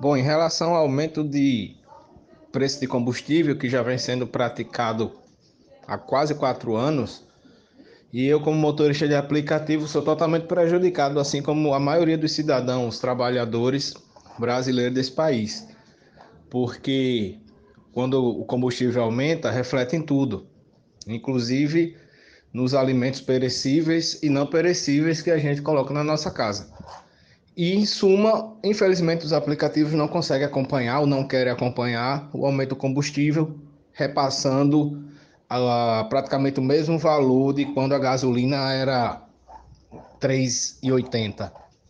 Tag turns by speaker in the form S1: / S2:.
S1: Bom, em relação ao aumento de preço de combustível que já vem sendo praticado há quase quatro anos, e eu, como motorista de aplicativo, sou totalmente prejudicado, assim como a maioria dos cidadãos, trabalhadores brasileiros desse país. Porque quando o combustível aumenta, reflete em tudo, inclusive nos alimentos perecíveis e não perecíveis que a gente coloca na nossa casa. E, em suma, infelizmente, os aplicativos não conseguem acompanhar ou não querem acompanhar o aumento do combustível, repassando a, praticamente o mesmo valor de quando a gasolina era R$ 3,80.